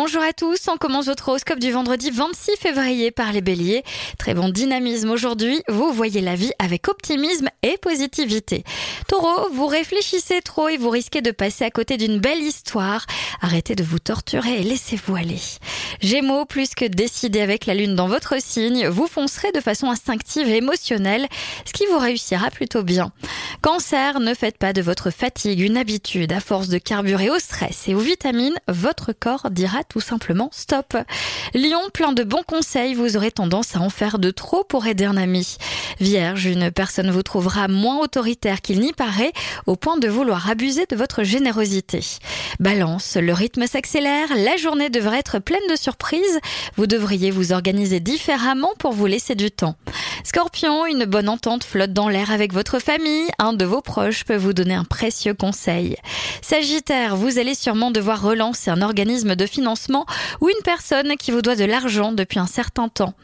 Bonjour à tous, on commence votre horoscope du vendredi 26 février par les béliers. Très bon dynamisme aujourd'hui, vous voyez la vie avec optimisme et positivité. Taureau, vous réfléchissez trop et vous risquez de passer à côté d'une belle histoire. Arrêtez de vous torturer et laissez-vous aller. Gémeaux, plus que décidé avec la lune dans votre signe, vous foncerez de façon instinctive et émotionnelle, ce qui vous réussira plutôt bien. Cancer, ne faites pas de votre fatigue une habitude. À force de carburer au stress et aux vitamines, votre corps dira tout simplement stop. Lion, plein de bons conseils, vous aurez tendance à en faire de trop pour aider un ami. Vierge, une personne vous trouvera moins autoritaire qu'il n'y paraît, au point de vouloir abuser de votre générosité. Balance, le rythme s'accélère, la journée devrait être pleine de surprises, vous devriez vous organiser différemment pour vous laisser du temps. Scorpion, une bonne entente flotte dans l'air avec votre famille, un de vos proches peut vous donner un précieux conseil. Sagittaire, vous allez sûrement devoir relancer un organisme de financement ou une personne qui vous doit de l'argent depuis un certain temps.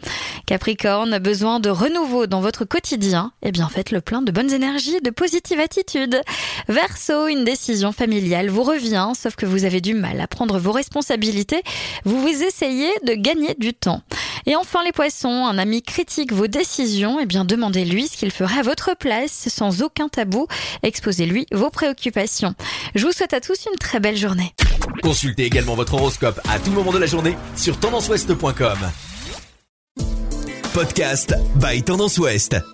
Capricorne, besoin de renouveau dans votre quotidien Eh bien, faites le plein de bonnes énergies, de positive attitude. Verseau, une décision familiale vous revient, sauf que vous avez du mal à prendre vos responsabilités. Vous vous essayez de gagner du temps. Et enfin les poissons, un ami critique vos décisions, eh bien demandez-lui ce qu'il ferait à votre place sans aucun tabou. Exposez-lui vos préoccupations. Je vous souhaite à tous une très belle journée. Consultez également votre horoscope à tout moment de la journée sur tendanceouest.com. Podcast by Tendance Ouest.